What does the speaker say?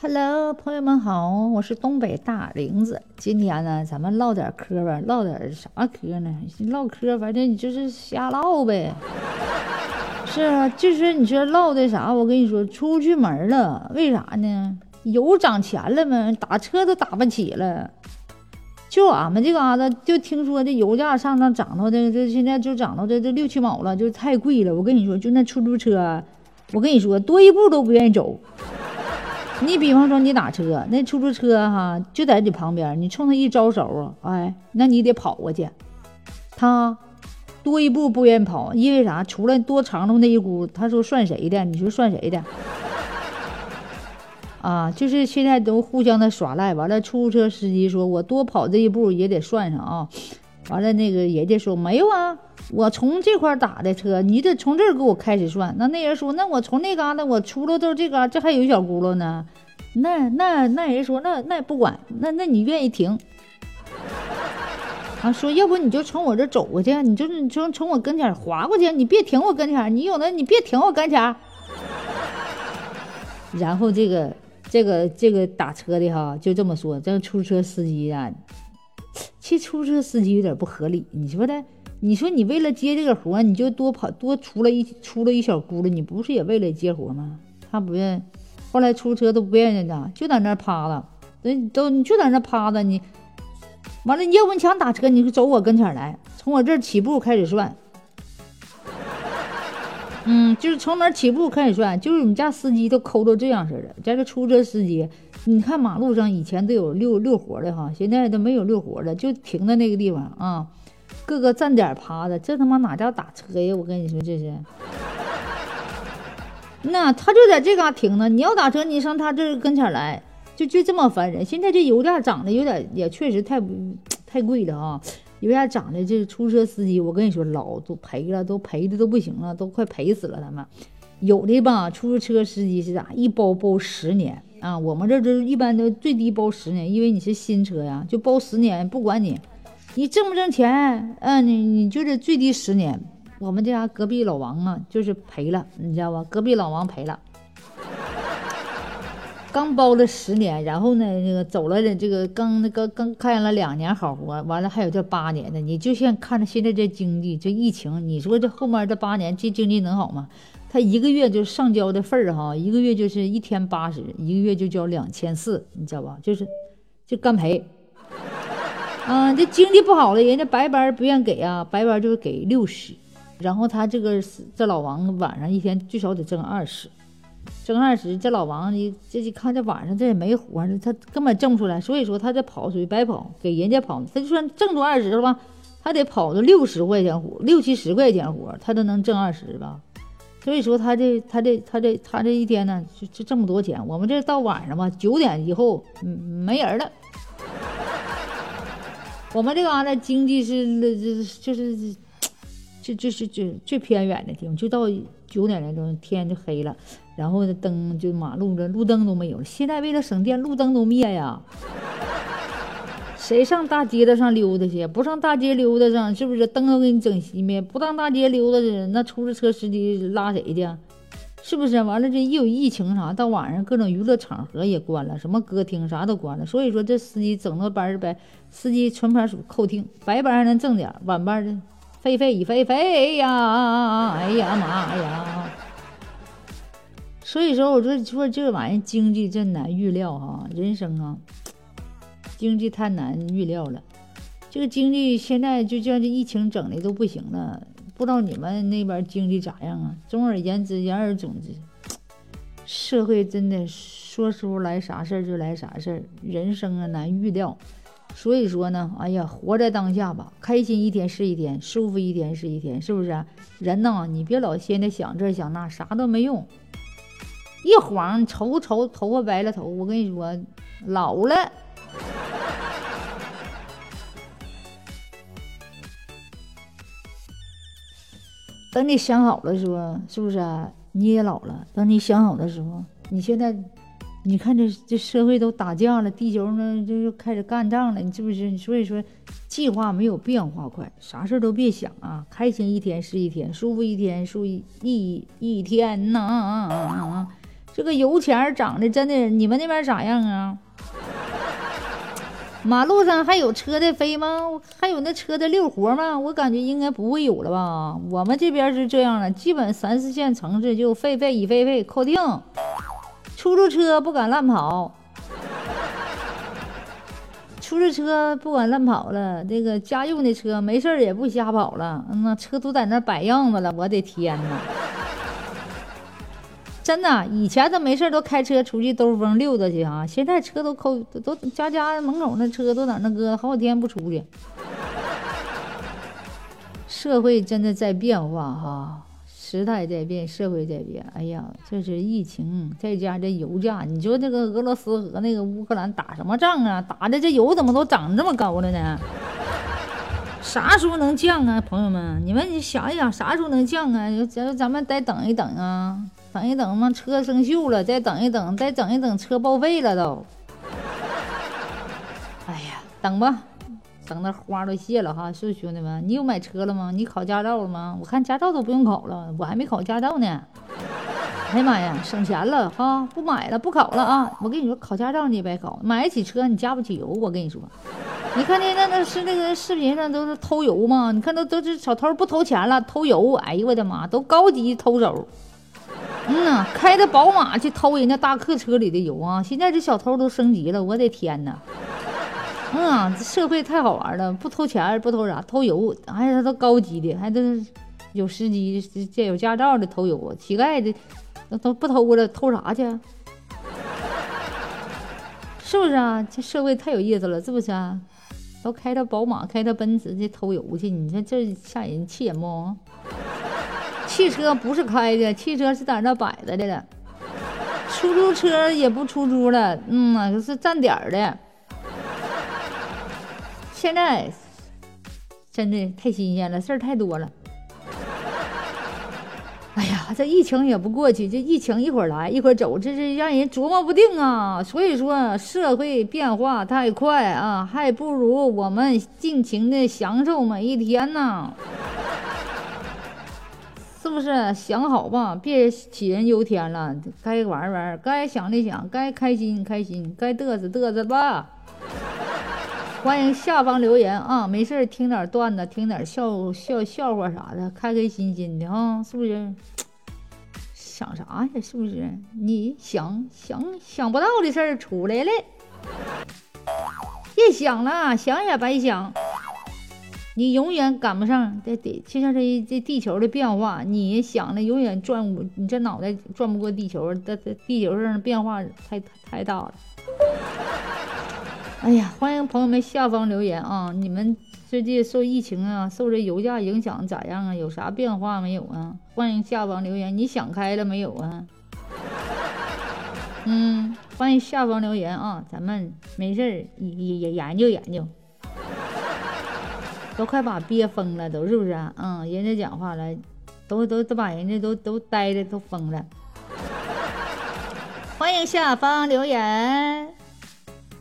Hello，朋友们好，我是东北大玲子。今天呢，咱们唠点嗑吧，唠点啥嗑呢？唠嗑，反正你就是瞎唠呗。是啊，就是你说唠的啥？我跟你说，出不去门了，为啥呢？油涨钱了嘛，打车都打不起了。就俺们这嘎达，就听说这油价上涨涨到这这现在就涨到这这六七毛了，就太贵了。我跟你说，就那出租车，我跟你说，多一步都不愿意走。你比方说你打车，那出租车哈就在你旁边，你冲他一招手，哎，那你得跑过去。他多一步不愿跑，因为啥？除了多长的那一股，他说算谁的？你说算谁的？啊，就是现在都互相的耍赖。完了，出租车司机说我多跑这一步也得算上啊。完了，那个人家说没有啊。我从这块打的车，你得从这儿给我开始算。那那人说，那我从那嘎达我出了都这嘎，这还有一小轱辘呢。那那那人说，那那也不管，那那你愿意停？啊，说要不你就从我这走过去，你就是从从我跟前划过去，你别停我跟前，你有那你别停我跟前。然后这个这个这个打车的哈就这么说，这出租车司机啊，这出租车司机有点不合理，你说的。你说你为了接这个活，你就多跑多出了一出了一小轱辘，你不是也为了接活吗？他不愿，后来出租车都不愿意的，就在那趴着，人都你就在那趴着，你完了，你要不你想打车，你就走我跟前来，从我这起步开始算。嗯，就是从哪起步开始算，就是我们家司机都抠到这样似的。咱这出租车司机，你看马路上以前都有溜溜活的哈，现在都没有溜活的，就停在那个地方啊。各个站点趴着，这他妈哪叫打车呀？我跟你说，这是。那他就在这嘎停呢。你要打车，你上他这跟前来，就就这么烦人。现在这油价涨的有点，也确实太太贵了啊！油价涨的，这出租车司机，我跟你说，老都赔了，都赔的都不行了，都快赔死了。他们有的吧，出租车司机是咋？一包包十年啊！我们这都一般都最低包十年，因为你是新车呀，就包十年，不管你。你挣不挣钱？嗯，你你就是最低十年。我们家隔壁老王啊，就是赔了，你知道吧？隔壁老王赔了，刚包了十年，然后呢，那个走了的这个刚那个刚干了两年好活，完了还有这八年的。你就像看着现在这经济，这疫情，你说这后面这八年这经济能好吗？他一个月就上交的份儿哈，一个月就是一天八十，一个月就交两千四，你知道吧？就是就干赔。啊，这经济不好了，人家白班不愿给啊，白班就是给六十，然后他这个这老王晚上一天最少得挣二十，挣二十，这老王你这一看这晚上这也没活，他根本挣不出来，所以说他这跑属于白跑，给人家跑，他就算挣出二十了吧，他得跑着六十块钱活，六七十块钱活，他都能挣二十吧，所以说他这他这他这他这一天呢就就这么多钱，我们这到晚上吧九点以后嗯没人了。我们这嘎达经济是那这就是，就 就是最最偏远的地方，就到九点来钟天就黑了，然后灯就马路的路灯都没有了。现在为了省电，路灯都灭呀。谁上大街的上溜达去？不上大街溜达上，是不是灯都给你整熄灭？不上大街溜达去，那出租车司机拉谁去？是不是完了？这一有疫情啥，到晚上各种娱乐场合也关了，什么歌厅啥都关了。所以说这司机整那班儿呗，司机纯牌属扣听，白班还能挣点，晚班的飞飞已飞飞呀！哎呀妈呀！所以说我说说这玩意儿经济真难预料哈，人生啊，经济太难预料了。这个经济现在就像这疫情整的都不行了。不知道你们那边经济咋样啊？总而言之，言而总之，社会真的说出来啥事儿就来啥事儿，人生啊难预料。所以说呢，哎呀，活在当下吧，开心一天是一天，舒服一天是一天，是不是？人呢，你别老现在想这想那，啥都没用。一晃愁愁头发白了头，我跟你说，老了。等你想好了，说是不是啊？你也老了。等你想好的时候，你现在，你看这这社会都打架了，地球呢就又开始干仗了，你是不是？所以说，计划没有变化快，啥事都别想啊，开心一天是一天，舒服一天是一一天呐。这个油钱儿涨的真的，你们那边咋样啊？马路上还有车在飞吗？还有那车在溜活吗？我感觉应该不会有了吧。我们这边是这样的，基本三四线城市就废废已废废扣定，出租车不敢乱跑。出租车不敢乱跑了，这个家用的车没事也不瞎跑了，那车都在那摆样子了，我的天哪！真的，以前都没事都开车出去兜风溜达去啊，现在车都扣都家家门口那车都在那搁好几天不出去。社会真的在变化哈。时代在变，社会在变。哎呀，这是疫情，再加这油价，你说这个俄罗斯和那个乌克兰打什么仗啊？打的这油怎么都涨这么高了呢？啥时候能降啊，朋友们？你们你想一想，啥时候能降啊？咱咱们再等一等啊，等一等嘛，车生锈了，再等一等，再等一等，车报废了都。哎呀，等吧。等那花都谢了哈，是兄弟们，你有买车了吗？你考驾照了吗？我看驾照都不用考了，我还没考驾照呢。哎呀妈呀，省钱了哈，不买了，不考了啊！我跟你说，考驾照你也别考，买得起车你加不起油。我跟你说，你看那那那是那个视频上都是偷油吗？你看都都是小偷不偷钱了，偷油。哎呦我的妈，都高级偷手。嗯呐，开着宝马去偷人家大客车里的油啊！现在这小偷都升级了，我的天哪！嗯，这社会太好玩了，不偷钱，不偷啥，偷油，还他都高级的，还都是有司机，这有驾照的偷油啊，乞丐的那都不偷了，偷啥去？是不是啊？这社会太有意思了，是不是啊？都开着宝马，开着奔驰去偷油去，你说这吓人，气人不？汽车不是开的，汽车是在那摆着的了，出租车也不出租了，嗯，是站点的。现在真的太新鲜了，事儿太多了。哎呀，这疫情也不过去，这疫情一会儿来一会儿走，这是让人琢磨不定啊。所以说，社会变化太快啊，还不如我们尽情的享受每一天呢，是不是？想好吧，别杞人忧天了，该玩玩，该想的想，该开心开心，该嘚瑟嘚瑟吧。欢迎下方留言啊！没事听点段子，听点笑笑笑话啥的，开开心心的啊，是不是？想啥呀？是不是？你想想想不到的事儿出来了，别想了，想也白想。你永远赶不上，这得就像这这地球的变化，你想的永远转不，你这脑袋转不过地球，这这地球上的变化太太大了。哎呀，欢迎朋友们下方留言啊！你们最近受疫情啊，受这油价影响咋样啊？有啥变化没有啊？欢迎下方留言，你想开了没有啊？嗯，欢迎下方留言啊！咱们没事儿也也研究研究，都快把憋疯了，都是不是啊？嗯，人家讲话了，都都都把人家都都呆的都疯了。欢迎下方留言。